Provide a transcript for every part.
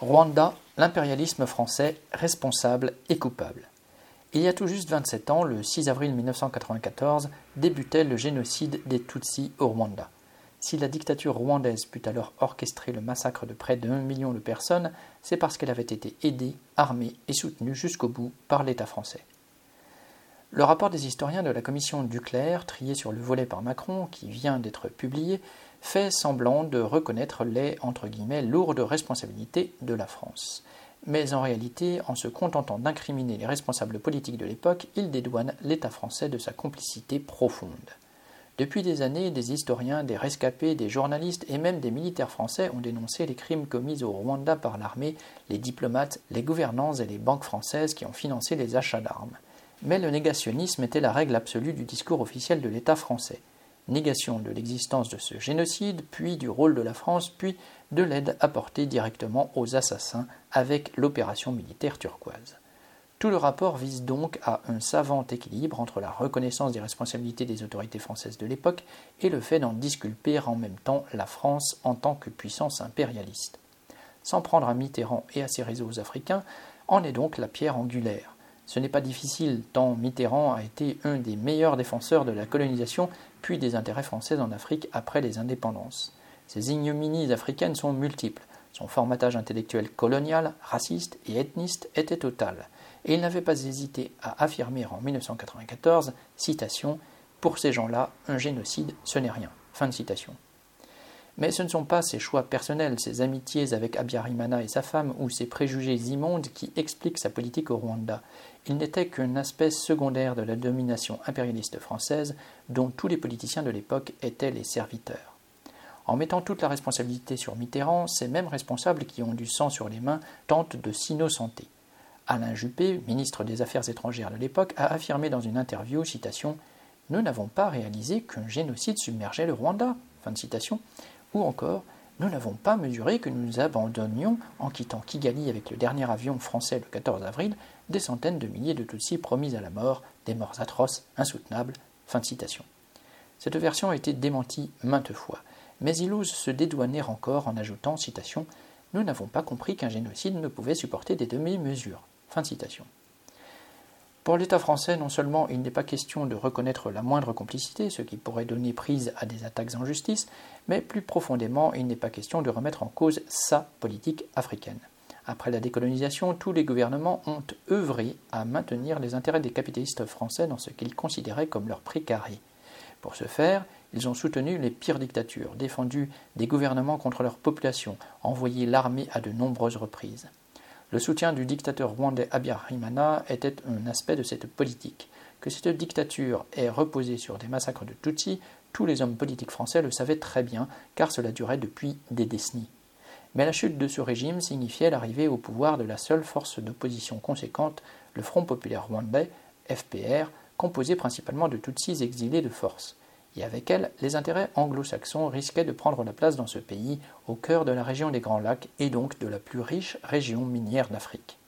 Rwanda, l'impérialisme français responsable et coupable. Il y a tout juste 27 ans, le 6 avril 1994, débutait le génocide des Tutsis au Rwanda. Si la dictature rwandaise put alors orchestrer le massacre de près d'un million de personnes, c'est parce qu'elle avait été aidée, armée et soutenue jusqu'au bout par l'État français. Le rapport des historiens de la commission Duclerc, trié sur le volet par Macron, qui vient d'être publié, fait semblant de reconnaître les lourdes responsabilités de la France. Mais en réalité, en se contentant d'incriminer les responsables politiques de l'époque, il dédouane l'État français de sa complicité profonde. Depuis des années, des historiens, des rescapés, des journalistes et même des militaires français ont dénoncé les crimes commis au Rwanda par l'armée, les diplomates, les gouvernants et les banques françaises qui ont financé les achats d'armes. Mais le négationnisme était la règle absolue du discours officiel de l'État français négation de l'existence de ce génocide, puis du rôle de la France, puis de l'aide apportée directement aux assassins avec l'opération militaire turquoise. Tout le rapport vise donc à un savant équilibre entre la reconnaissance des responsabilités des autorités françaises de l'époque et le fait d'en disculper en même temps la France en tant que puissance impérialiste. S'en prendre à Mitterrand et à ses réseaux africains en est donc la pierre angulaire. Ce n'est pas difficile, tant Mitterrand a été un des meilleurs défenseurs de la colonisation puis des intérêts français en Afrique après les indépendances. Ces ignominies africaines sont multiples. Son formatage intellectuel colonial, raciste et ethniste était total, et il n'avait pas hésité à affirmer en 1994, citation, Pour ces gens-là, un génocide, ce n'est rien. Fin de citation. Mais ce ne sont pas ses choix personnels, ses amitiés avec Abiyarimana et sa femme, ou ses préjugés immondes qui expliquent sa politique au Rwanda. Il n'était qu'un aspect secondaire de la domination impérialiste française dont tous les politiciens de l'époque étaient les serviteurs. En mettant toute la responsabilité sur Mitterrand, ces mêmes responsables qui ont du sang sur les mains tentent de s'innocenter. Alain Juppé, ministre des Affaires étrangères de l'époque, a affirmé dans une interview, citation, Nous n'avons pas réalisé qu'un génocide submergeait le Rwanda. Ou encore, nous n'avons pas mesuré que nous abandonnions, en quittant Kigali avec le dernier avion français le 14 avril, des centaines de milliers de Tutsis promis à la mort, des morts atroces, insoutenables. Fin citation. Cette version a été démentie maintes fois, mais il ose se dédouaner encore en ajoutant citation Nous n'avons pas compris qu'un génocide ne pouvait supporter des demi-mesures. Fin citation. Pour l'État français, non seulement il n'est pas question de reconnaître la moindre complicité, ce qui pourrait donner prise à des attaques en justice, mais plus profondément, il n'est pas question de remettre en cause sa politique africaine. Après la décolonisation, tous les gouvernements ont œuvré à maintenir les intérêts des capitalistes français dans ce qu'ils considéraient comme leur précaré. Pour ce faire, ils ont soutenu les pires dictatures, défendu des gouvernements contre leur population, envoyé l'armée à de nombreuses reprises. Le soutien du dictateur rwandais Habyarimana était un aspect de cette politique. Que cette dictature ait reposé sur des massacres de Tutsis, tous les hommes politiques français le savaient très bien, car cela durait depuis des décennies. Mais la chute de ce régime signifiait l'arrivée au pouvoir de la seule force d'opposition conséquente, le Front populaire rwandais, FPR, composé principalement de Tutsis exilés de force et avec elle, les intérêts anglo-saxons risquaient de prendre la place dans ce pays, au cœur de la région des Grands Lacs et donc de la plus riche région minière d'Afrique.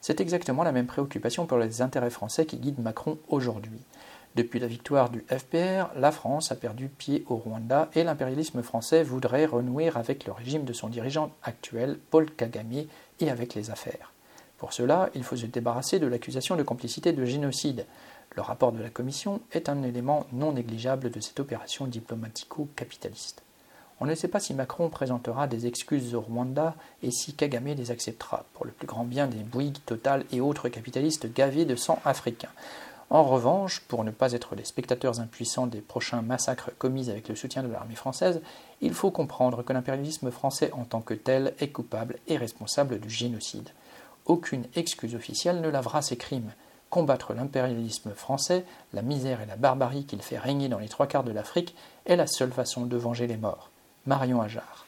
C'est exactement la même préoccupation pour les intérêts français qui guide Macron aujourd'hui. Depuis la victoire du FPR, la France a perdu pied au Rwanda et l'impérialisme français voudrait renouer avec le régime de son dirigeant actuel, Paul Kagame, et avec les affaires. Pour cela, il faut se débarrasser de l'accusation de complicité de génocide. Le rapport de la Commission est un élément non négligeable de cette opération diplomatico-capitaliste. On ne sait pas si Macron présentera des excuses au Rwanda et si Kagame les acceptera, pour le plus grand bien des Bouygues, Total et autres capitalistes gavés de sang africain. En revanche, pour ne pas être les spectateurs impuissants des prochains massacres commis avec le soutien de l'armée française, il faut comprendre que l'impérialisme français en tant que tel est coupable et responsable du génocide. Aucune excuse officielle ne lavera ces crimes, combattre l'impérialisme français, la misère et la barbarie qu'il fait régner dans les trois quarts de l'Afrique est la seule façon de venger les morts. Marion Ajar.